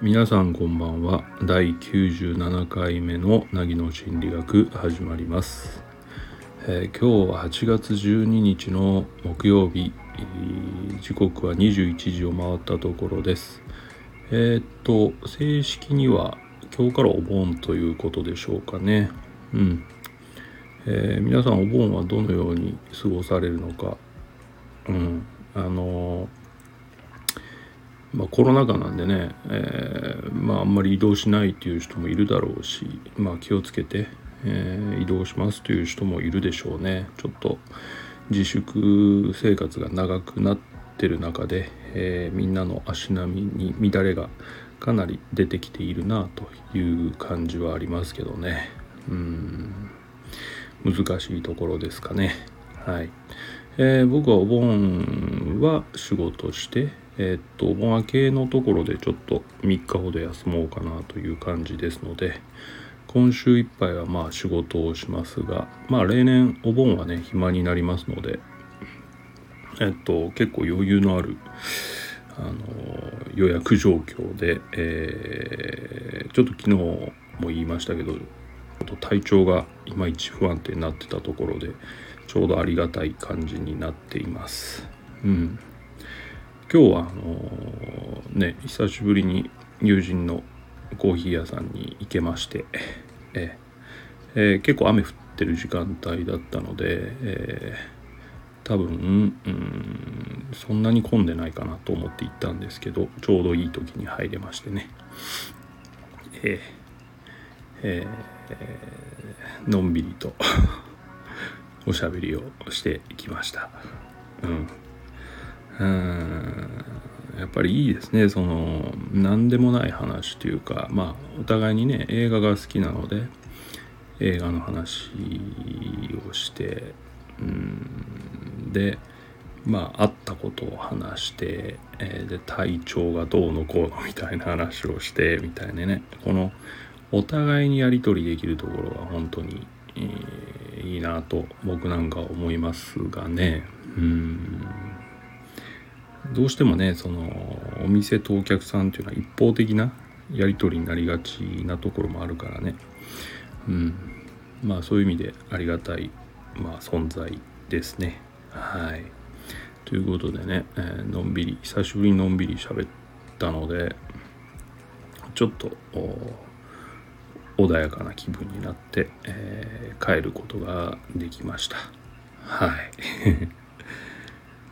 皆さんこんばんは。第97回目の凪の心理学始まります、えー、今日は8月12日の木曜日。時刻は21時を回ったところです。えー、っと正式には今日からお盆ということでしょうかね。うん、えー、皆さんお盆はどのように過ごされるのか。うん。あのーまあ、コロナ禍なんでね、えー、まあ、んまり移動しないっていう人もいるだろうし、まあ、気をつけて、え、移動しますという人もいるでしょうね。ちょっと自粛生活が長くなってる中で、え、みんなの足並みに乱れがかなり出てきているなという感じはありますけどね。うん。難しいところですかね。はい、えー、僕はお盆は仕事してえー、っとお盆明けのところでちょっと3日ほど休もうかなという感じですので今週いっぱいはまあ仕事をしますがまあ例年お盆はね暇になりますのでえっと結構余裕のあるあの予約状況で、えー、ちょっと昨日も言いましたけど体調がいまいち不安定になってたところでちょうどありがたい感じになっています。うん。今日はあのー、ね久しぶりに友人のコーヒー屋さんに行けましてええ。ー、結構雨降ってる時間帯だったので、えー、多分うんそんなに混んでないかなと思って行ったんですけどちょうどいい時に入れましてね。ええ。ー、のんびりと おしゃべりをしてきました。うん。うん。やっぱりいいですね。その何でもない話というかまあお互いにね映画が好きなので映画の話をしてうん。でまあ会ったことを話して、えー、で体調がどうのこうのみたいな話をしてみたいなね。このお互いにやり取りできるところは本当に、えー、いいなと僕なんか思いますがね。うん。どうしてもねそのお店とお客さんっていうのは一方的なやり取りになりがちなところもあるからね。うん。まあそういう意味でありがたい、まあ、存在ですね。はい。ということでね、えー、のんびり久しぶりにのんびり喋ったのでちょっと穏やかな気分になって、えー、帰ることができました。はい。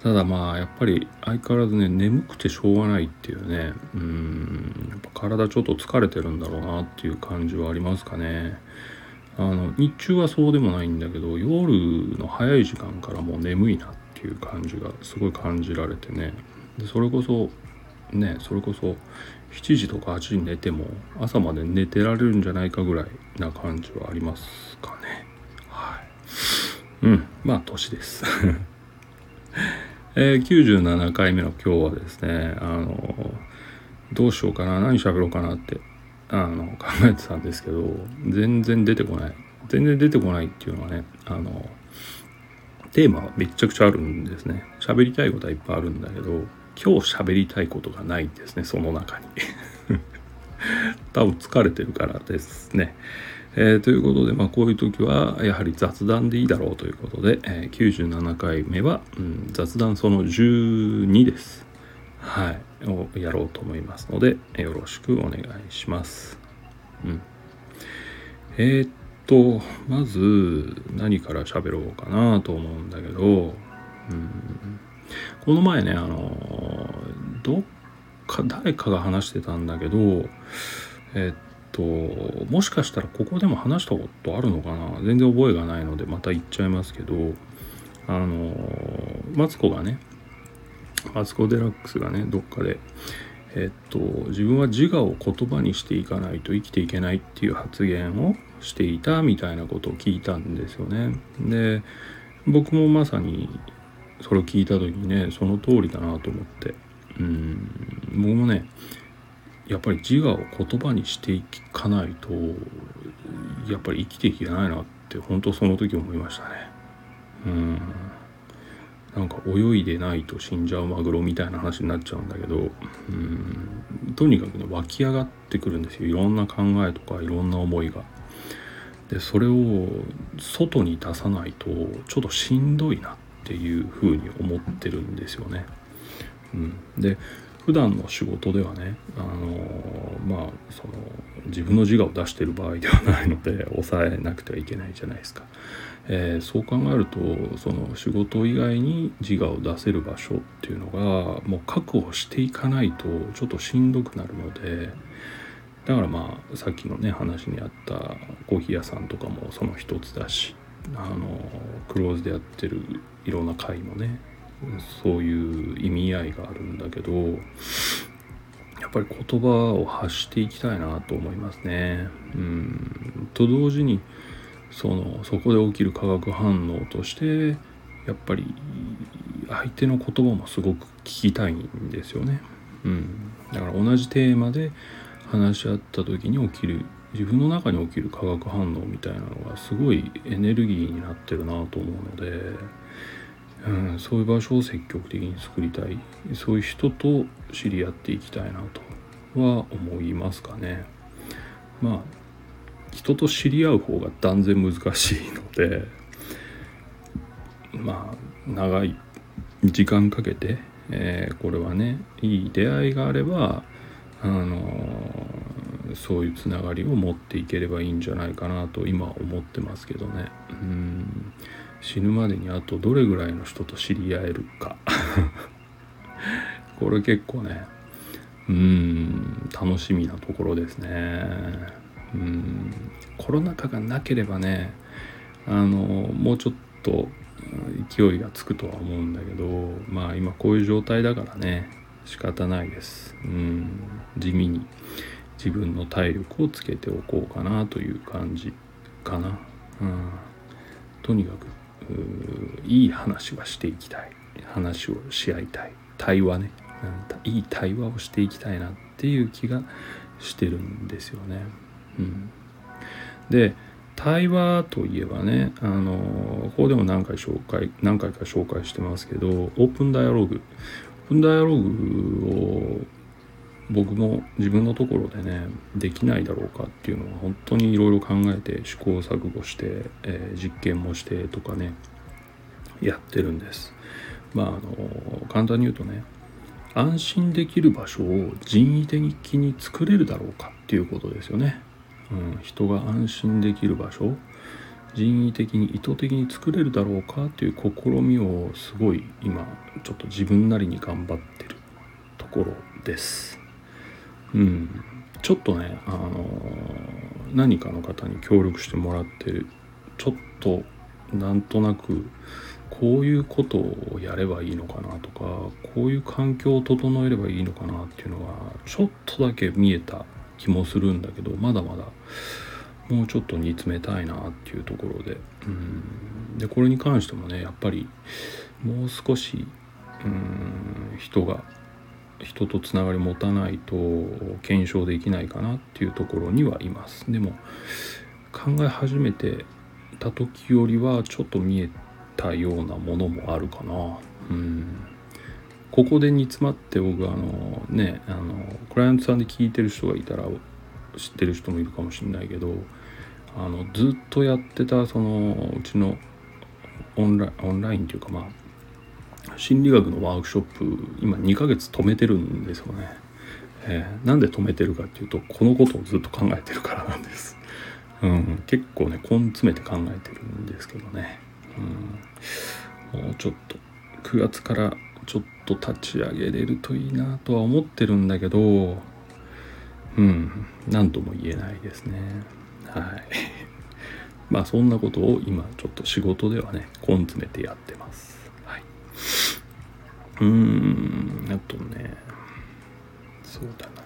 ただまあやっぱり相変わらずね眠くてしょうがないっていうねうんやっぱ体ちょっと疲れてるんだろうなっていう感じはありますかね。あの日中はそうでもないんだけど夜の早い時間からもう眠いなっていう感じがすごい感じられてね。でそれこそねそれこそ7時とか8時に寝ても朝まで寝てられるんじゃないかぐらいな感じはありますかね。はい。うんまあ年です。えー、97回目の今日はですねあのどうしようかな何喋ろうかなってあの考えてたんですけど全然出てこない。全然出てこないっていうのはねあのテーマはめちゃくちゃあるんですね。喋りたいことはいっぱいあるんだけど今日喋りたいことがないんですねその中に 多分疲れてるからですねえー、ということで、まあ、こういう時はやはり雑談でいいだろうということで、えー、97回目は、うん、雑談その12です。はい。をやろうと思いますので、よろしくお願いします。うん。えー、っと、まず何から喋ろうかなと思うんだけど、うん、この前ね、あの、どっか、誰かが話してたんだけど、え、っともしかしたらここでも話したことあるのかな？全然覚えがないのでまた言っちゃいますけどあのマツコがねマツコ・デラックスがねどっかでえっと自分は自我を言葉にしていかないと生きていけないっていう発言をしていたみたいなことを聞いたんですよね。で僕もまさにそれを聞いた時にねその通りだなと思って。うん。僕もねやっぱり自我を言葉にしていかないとやっぱり生きていけないなって本当その時思いましたね。うん。なんか泳いでないと死んじゃうマグロみたいな話になっちゃうんだけどうん。とにかくね湧き上がってくるんですよ。いろんな考えとかいろんな思いが。でそれを外に出さないとちょっとしんどいなっていうふうに思ってるんですよね。うん、で普段の仕事ではねあのまあその自分の自我を出してる場合ではないので 抑えなくてはいけないじゃないですか。えー、そう考えるとその仕事以外に自我を出せる場所っていうのがもう確保していかないとちょっとしんどくなるのでだからまあさっきのね話にあったコーヒー屋さんとかもその一つだしあのクローズでやってるいろんな会もねそういう意味合いがあるんだけどやっぱり言葉を発していきたいなと思いますね。うんと同時にそのそこで起きる化学反応としてやっぱり相手の言葉もすごく聞きたいんですよね。うん、だから同じテーマで話し合った時に起きる自分の中に起きる化学反応みたいなのがすごいエネルギーになってるなと思うので、うん、そういう場所を積極的に作りたいそういう人と知り合っていきたいなとは思いますかね。まあ人と知り合う方が断然難しいのでまあ長い時間かけて、えー、これはねいい出会いがあればそういうつながりを持っていければいいんじゃないかなと今思ってますけどね。うん。死ぬまでにあとどれぐらいの人と知り合えるか。これ結構ね。うん。楽しみなところですね。うん。コロナ禍がなければねあのもうちょっと勢いがつくとは思うんだけどまあ今こういう状態だからね仕方ないです。うん。地味に。自分の体力をつけておこうかなという感じかな、うん、とにかくいい話はしていきたい。話をし合いたい。対話ね。うん。いい対話をしていきたいなっていう気がしてるんですよね。うん、で対話といえばねあのここでも何回紹介何回か紹介してますけどオープンダイアログ。オープンダイアログを僕も自分のところでねできないだろうかっていうのは本当にいろいろ考えて試行錯誤して、えー、実験もしてとかねやってるんです。まああの簡単に言うとね安心できる場所を人為的に作れるだろうかっていうことですよね、うん、人が安心できる場所人為的に意図的に作れるだろうかっていう試みをすごい今ちょっと自分なりに頑張ってるところです。うん、ちょっとね、あの何かの方に協力してもらってちょっとなんとなくこういうことをやればいいのかなとかこういう環境を整えればいいのかなっていうのはちょっとだけ見えた気もするんだけどまだまだもうちょっと煮詰めたいなっていうところで。うん。でこれに関してもねやっぱりもう少しうん人が人とつながり持たないと検証できないかなっていうところにはいます。でも考え始めてた時よりはちょっと見えたようなものもあるかな。うん。ここで煮詰まって僕あのねあのクライアントさんで聞いてる人がいたら知ってる人もいるかもしれないけどあのずっとやってたそのうちのオンラインオンラインっていうかまあ心理学のワークショップ今2ヶ月止めてるんですよね、えー、なんで止めてるかっていうとこのことをずっと考えてるからなんです、うん、結構ね根詰めて考えてるんですけどね、うん、もうちょっと9月からちょっと立ち上げれるといいなとは思ってるんだけどうん何とも言えないですね。はい。まあそんなことを今ちょっと仕事ではね根詰めてやってます。うーんあとね。そうだな。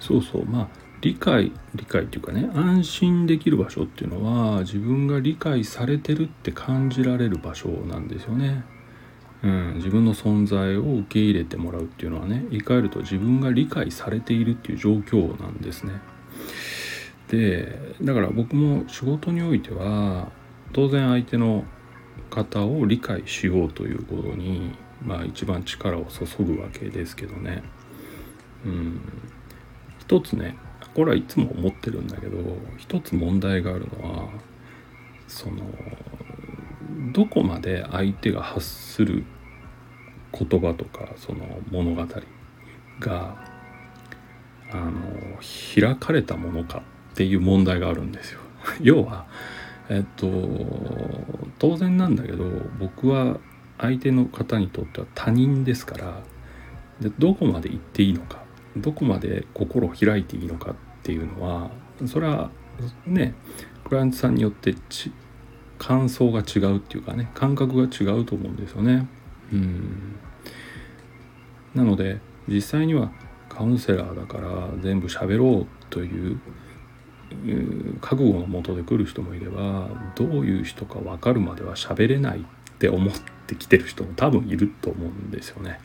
そうそう。まあ理解理解っていうかね安心できる場所っていうのは自分が理解されてるって感じられる場所なんですよね。うん、自分の存在を受け入れてもらうっていうのはね言い換えると自分が理解されているっていう状況なんですね。でだから僕も仕事においては当然相手の方を理解しようということにまあ一番力を注ぐわけですけどねうん一つねこれはいつも思ってるんだけど一つ問題があるのはそのどこまで相手が発する言葉とかその物語があの開かれたものかっていう問題があるんですよ。要はえっと当然なんだけど僕は相手の方にとっては他人ですからでどこまで言っていいのかどこまで心を開いていいのかっていうのはそれはねクライアントさんによって感想が違うっていうかね感覚が違うと思うんですよね。うんなので実際にはカウンセラーだから全部喋ろうという覚悟のもとで来る人もいればどういう人か分かるまでは喋れないって思ってきてる人も多分いると思うんですよね。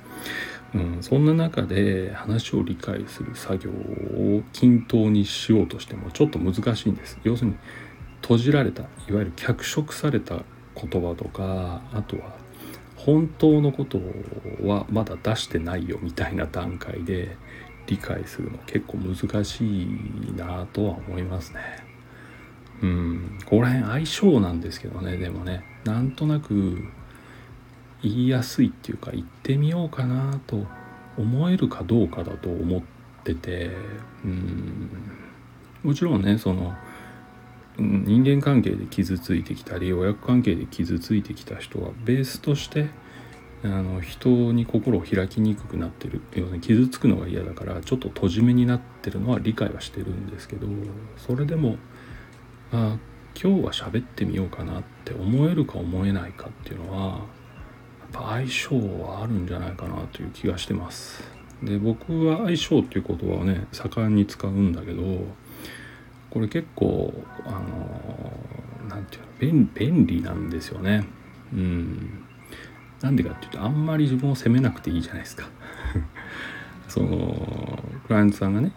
うん、そんな中で話を理解する作業を均等にしようとしてもちょっと難しいんです。要するに閉じられたいわゆる脚色された言葉とかあとは本当のことはまだ出してないよみたいな段階で理解するの結構難しいなとは思いますね。うん、ここら辺相性なんですけどねでもね。なんとなく言いやすいっていうか言ってみようかなと思えるかどうかだと思っててうん。もちろんねその人間関係で傷ついてきたり親子関係で傷ついてきた人はベースとしてあの人に心を開きにくくなってる要するに傷つくのが嫌だからちょっと閉じ目になってるのは理解はしてるんですけどそれでもあ今日は喋ってみようかなって思えるか思えないかっていうのはやっぱ相性はあるんじゃないかなという気がしてます。で僕は相性っていう言葉をね盛んに使うんだけどこれ結構あの何て言うの便利なんですよね。うんなんでかっていうとあんまり自分を責めなくていいじゃないですか。そのクライアントさんがね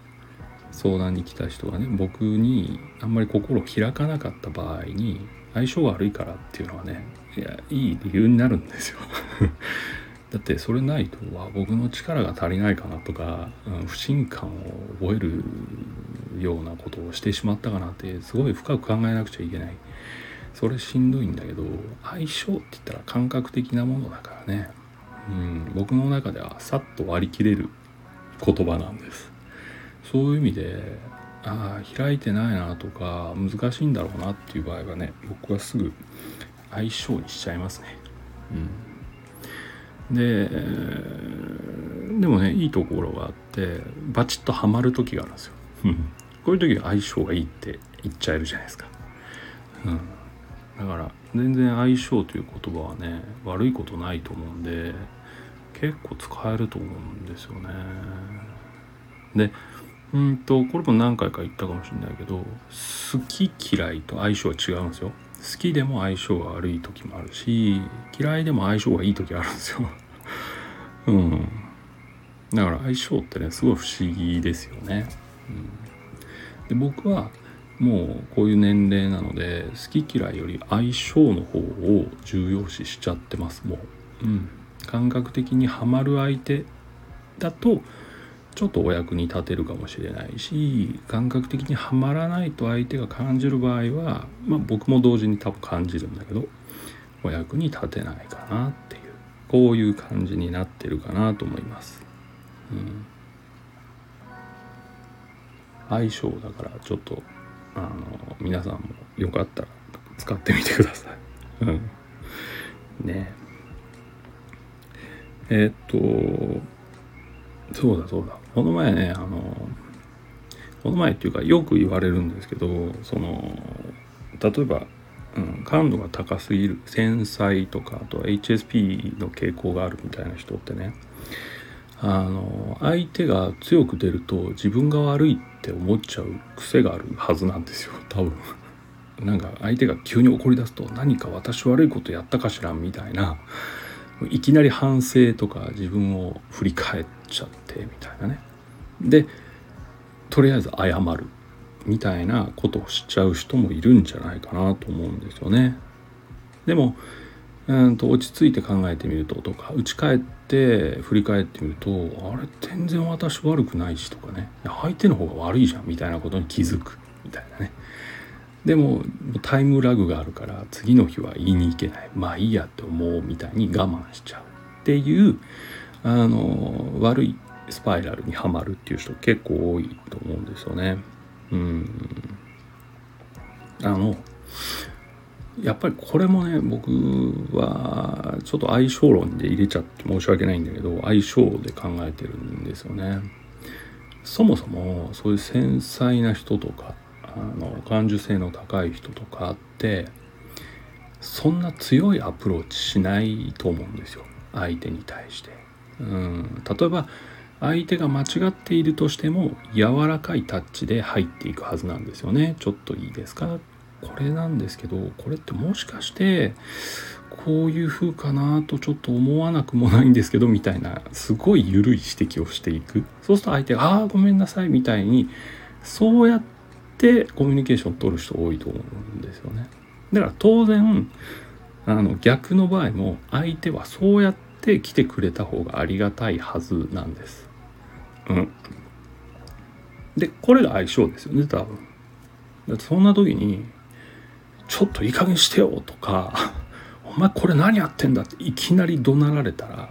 相談に来た人がね僕にあんまり心を開かなかった場合に相性が悪いからっていうのはねいやいい理由になるんですよ。だってそれないとは僕の力が足りないかなとか、うん、不信感を覚えるようなことをしてしまったかなってすごい深く考えなくちゃいけないそれしんどいんだけど相性って言ったら感覚的なものだからね、うん、僕の中ではさっと割り切れる言葉なんです。そういう意味でああ開いてないなとか難しいんだろうなっていう場合はね僕はすぐ相性にしちゃいますね。うん。ででもねいいところがあってバチッとはまる時があるんですよ。こういう時は相性がいいって言っちゃえるじゃないですか。うん。だから全然相性という言葉はね悪いことないと思うんで結構使えると思うんですよね。でうんとこれも何回か言ったかもしれないけど好き嫌いと相性は違うんですよ。好きでも相性が悪い時もあるし嫌いでも相性がいい時あるんですよ。うん。だから相性ってねすごい不思議ですよね、うん、で僕はもうこういう年齢なので好き嫌いより相性の方を重要視しちゃってますもう、うん、感覚的にはまる相手だとちょっとお役に立てるかもしれないし感覚的にはまらないと相手が感じる場合は、まあ、僕も同時に多分感じるんだけどお役に立てないかなっていうこういう感じになってるかなと思います。うん。相性だからちょっとあの皆さんもよかったら使ってみてください。うん、ね。えー、っとそうだそうだ。この前ねあのこの前っていうかよく言われるんですけどその例えば、うん、感度が高すぎる繊細とかあとは HSP の傾向があるみたいな人ってねあの相手が強く出ると自分が悪いって思っちゃう癖があるはずなんですよ多分。なんか相手が急に怒り出すと何か私悪いことやったかしらみたいないきなり反省とか自分を振り返っちゃってみたいなねでとりあえず謝るみたいなことをしちゃう人もいるんじゃないかなと思うんですよね。でもうんと落ち着いて考えてみるととか打ち返って振り返ってみるとあれ全然私悪くないしとかね。相手の方が悪いじゃんみたいなことに気づくみたいなね。でもタイムラグがあるから次の日は言いに行けない。まあいいやって思うみたいに我慢しちゃう。っていうあの悪いスパイラルにはまるっていう人結構多いと思うんですよね。うん。あのやっぱりこれもね僕はちょっと相性論で入れちゃって申し訳ないんだけど相性で考えてるんですよね。そもそもそういう繊細な人とかあの感受性の高い人とかってそんな強いアプローチしないと思うんですよ相手に対して。うん例えば相手が間違っているとしても柔らかいタッチで入っていくはずなんですよね。ちょっといいですか？これなんですけどこれってもしかしてこういう風かなとちょっと思わなくもないんですけどみたいなすごい緩い指摘をしていくそうすると相手が「ああごめんなさい」みたいにそうやってコミュニケーション取る人多いと思うんですよね。だから当然あの逆の場合も相手はそうやって来てくれた方がありがたいはずなんです。うん。でこれが相性ですよね多分。だってそんな時にちょっといい加減してよとかお前これ何やってんだっていきなり怒鳴られたら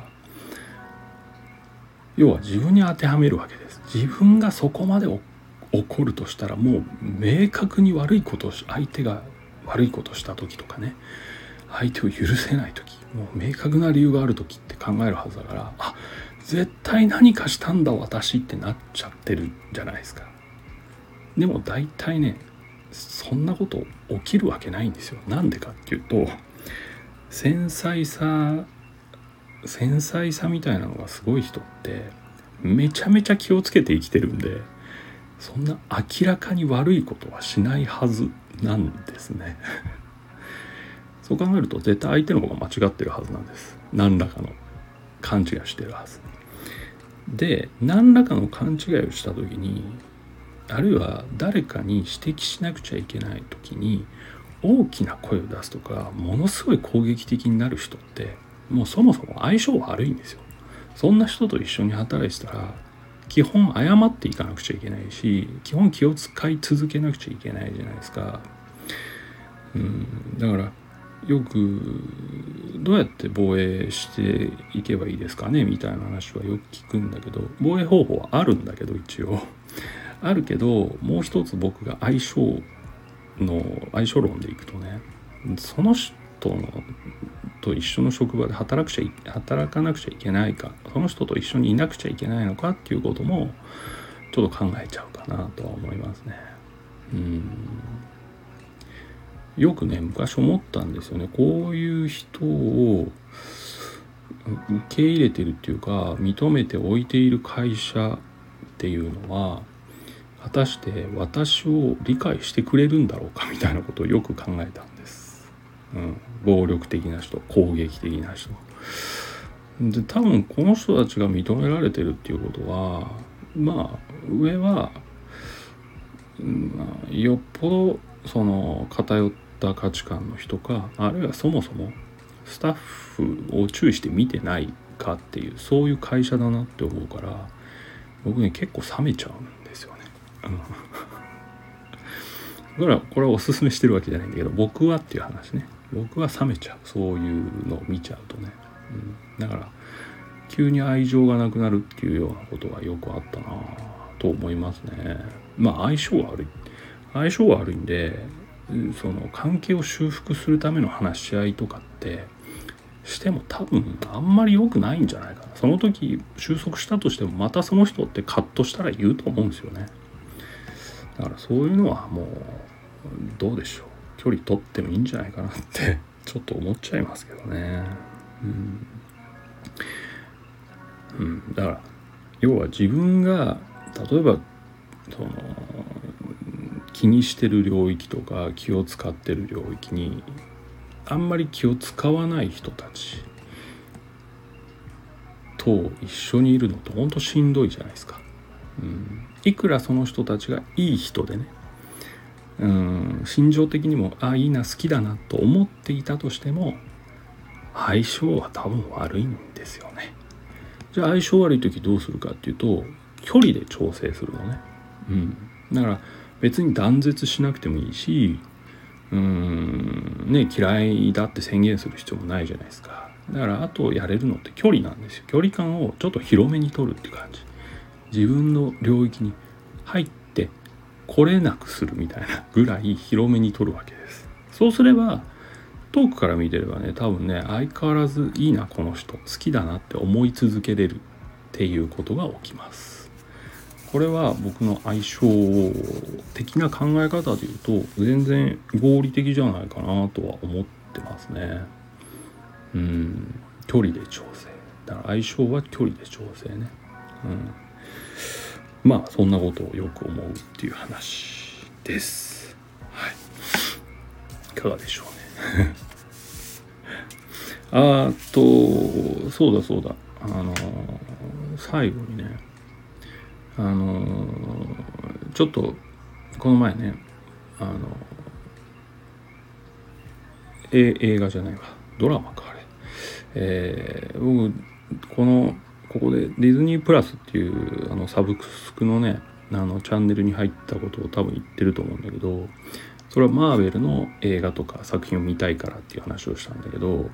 要は自分に当てはめるわけです。自分がそこまで怒るとしたらもう明確に悪いことを相手が悪いことをした時とかね相手を許せない時もう明確な理由がある時って考えるはずだからあ絶対何かしたんだ私ってなっちゃってるじゃないですか。でも大体ねそんなこと起きるわけないんですよ。なんでかっていうと繊細さ繊細さみたいなのがすごい人ってめちゃめちゃ気をつけて生きてるんでそんな明らかに悪いことはしないはずなんですね。そう考えると絶対相手の方が間違ってるはずなんです。何らかの勘違いしてるはず。で何らかの勘違いをした時にあるいは誰かに指摘しなくちゃいけない時に大きな声を出すとかものすごい攻撃的になる人ってもうそもそも相性悪いんですよ。そんな人と一緒に働いてたら基本謝っていかなくちゃいけないし基本気を使い続けなくちゃいけないじゃないですか。うん、だからよくどうやって防衛していけばいいですかねみたいな話はよく聞くんだけど防衛方法はあるんだけど一応あるけどもう一つ僕が相性の相性論でいくとねその人のと一緒の職場で働くちゃ働かなくちゃいけないかその人と一緒にいなくちゃいけないのかっていうこともちょっと考えちゃうかなとは思いますね。うんよくね昔思ったんですよねこういう人を受け入れてるっていうか認めておいている会社っていうのは果たして私を理解してくれるんだろうか みたいなことをよく考えたんです。うん、暴力的な人攻撃的な人。で多分この人たちが認められてるっていうことはまあ上は、まあ、よっぽどその偏った価値観の人かあるいはそもそもスタッフを注意して見てないかっていうそういう会社だなって思うから僕ね結構冷めちゃうんだからこれはおすすめしてるわけじゃないんだけど僕はっていう話ね。僕は冷めちゃう。そういうのを見ちゃうとね、うん、だから急に愛情がなくなるっていうようなことはよくあったなと思いますね。まあ相性は悪い。相性は悪いんでその関係を修復するための話し合いとかってしても多分あんまり良くないんじゃないかな。その時収束したとしてもまたその人ってカットしたら言うと思うんですよね。だからそういうのはもうどうでしょう。距離取ってもいいんじゃないかなって ちょっと思っちゃいますけどね。うん、うん、だから要は自分が例えばその気にしてる領域とか気を使ってる領域にあんまり気を使わない人たちと一緒にいるのってほんとしんどいじゃないですか。うん、いくらその人たちがいい人でねうん。心情的にもあいいな好きだなと思っていたとしても相性は多分悪いんですよね。じゃあ相性悪い時どうするかっていうと距離で調整するのね。うん。だから別に断絶しなくてもいいしうん。ね嫌いだって宣言する必要もないじゃないですか。だからあとやれるのって距離なんですよ。距離感をちょっと広めに取るって感じ。自分の領域に入って来れなくするみたいなぐらい広めに取るわけです。そうすれば遠くから見てればね多分ね相変わらずいいなこの人。好きだなって思い続けれるっていうことが起きます。これは僕の相性的な考え方で言うと全然合理的じゃないかなとは思ってますね。うん。距離で調整。だから相性は距離で調整ね。うん。まあそんなことをよく思うっていう話です。はい。いかがでしょうね。あとそうだそうだ。あの最後にねあのちょっとこの前ねあのえ映画じゃないわ。ドラマかあれ。え、僕このここでディズニープラスっていうあのサブスクのねあのチャンネルに入ったことを多分言ってると思うんだけどそれはマーベルの映画とか作品を見たいからっていう話をしたんだけど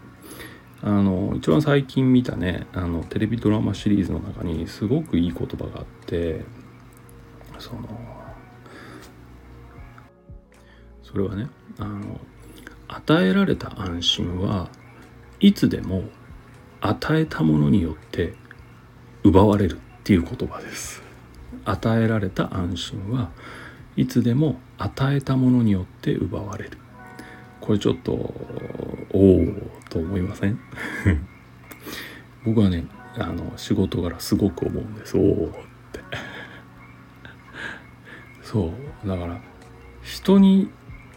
あの一番最近見たねあのテレビドラマシリーズの中にすごくいい言葉があってそのそれはねあの与えられた安心はいつでも与えたものによって奪われるっていう言葉です。与えられた安心はいつでも与えたものによって奪われる。これちょっとおおと思いません？僕はねあの仕事柄すごく思うんです。おおって。そう。だから人に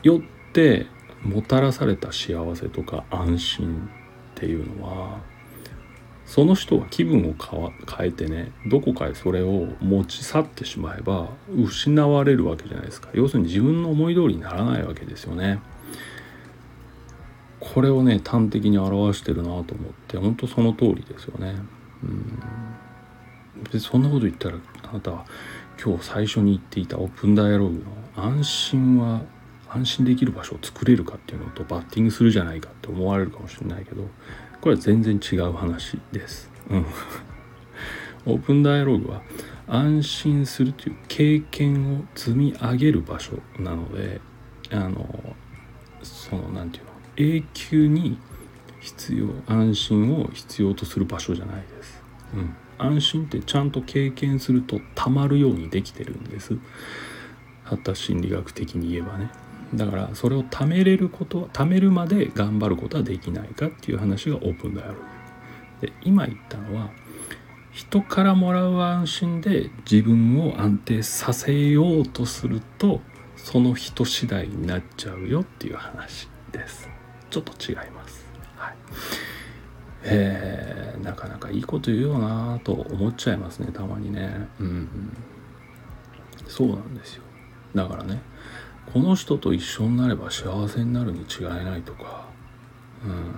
よってもたらされた幸せとか安心っていうのはその人が気分を変えてねどこかへそれを持ち去ってしまえば失われるわけじゃないですか。要するに自分の思い通りにならないわけですよね。これをね端的に表してるなと思って本当その通りですよね。うん。でそんなこと言ったらあなたは今日最初に言っていたオープンダイアログの安心は安心できる場所を作れるかっていうのとバッティングするじゃないかって思われるかもしれないけどこれは全然違う話です。うん、オープンダイアログは安心するという経験を積み上げる場所なのであのその何て言うの？永久に必要安心を必要とする場所じゃないです。うん、安心ってちゃんと経験するとたまるようにできてるんです。発達心理学的に言えばね。だからそれを貯めれること貯めるまで頑張ることはできないかっていう話がオープンダイアログ。で今言ったのは人からもらう安心で自分を安定させようとするとその人次第になっちゃうよっていう話です。ちょっと違います。はい。えー、なかなかいいこと言うよなと思っちゃいますねたまにね。うん、うん、そうなんですよ。だからねこの人と一緒になれば幸せになるに違いないとか、うん、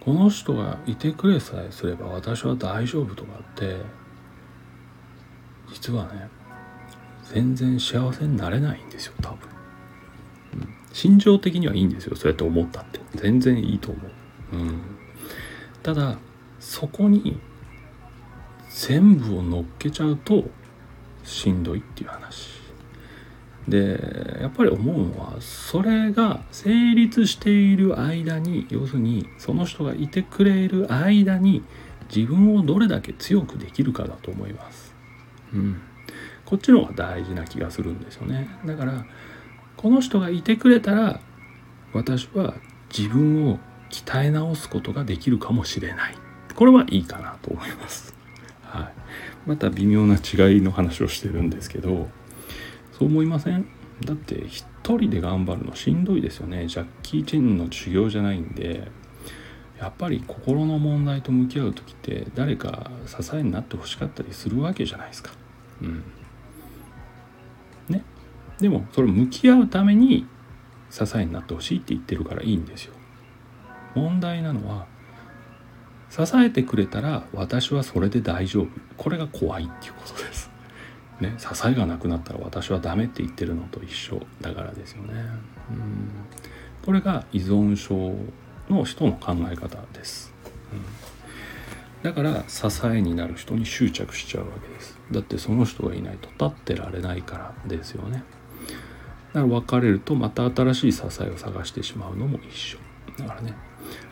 この人がいてくれさえすれば私は大丈夫とかって実はね全然幸せになれないんですよ多分、うん、心情的にはいいんですよそうやって思ったって。全然いいと思う、うん、ただそこに全部を乗っけちゃうとしんどいっていう話。でやっぱり思うのはそれが成立している間に要するにその人がいてくれる間に自分をどれだけ強くできるかだと思います。うん、こっちの方が大事な気がするんですよね。だからこの人がいてくれたら私は自分を鍛え直すことができるかもしれない。これはいいかなと思います。はい、また微妙な違いの話をしてるんですけどそう思いません？だって一人で頑張るのしんどいですよね。ジャッキー・チェンの修行じゃないんで。やっぱり心の問題と向き合う時って誰か支えになってほしかったりするわけじゃないですか。うん。ね？でもそれ向き合うために支えになってほしいって言ってるからいいんですよ。問題なのは支えてくれたら私はそれで大丈夫。これが怖いっていうことです。ね、支えがなくなったら私はダメって言ってるのと一緒だからですよね。うんこれが依存症の人の考え方です。うん、だから支えになる人に執着しちゃうわけです。だってその人がいないと立ってられないからですよね。だから別れるとまた新しい支えを探してしまうのも一緒。だからね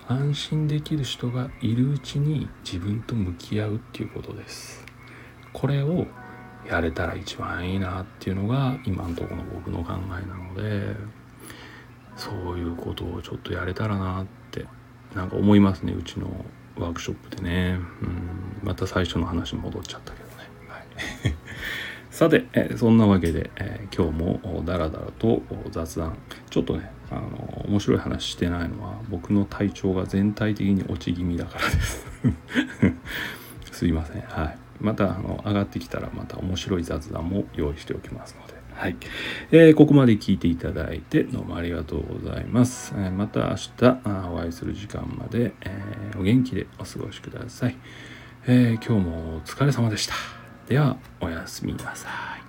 安心できる人がいるうちに自分と向き合うっていうことですこれをやれたら一番いいなっていうのが今のところの僕の考えなのでそういうことをちょっとやれたらなってなんか思いますねうちのワークショップでね。うん。また最初の話戻っちゃったけどね、はい。さて、えそんなわけで、え今日もダラダラと雑談。ちょっとねあの面白い話してないのは僕の体調が全体的に落ち気味だからです。すいません。はい。またあの上がってきたらまた面白い雑談も用意しておきますので。はい、えー、ここまで聞いていただいてどうもありがとうございます、えー、また明日お会いする時間まで、えー、お元気でお過ごしください、え今日もお疲れ様でした。ではおやすみなさい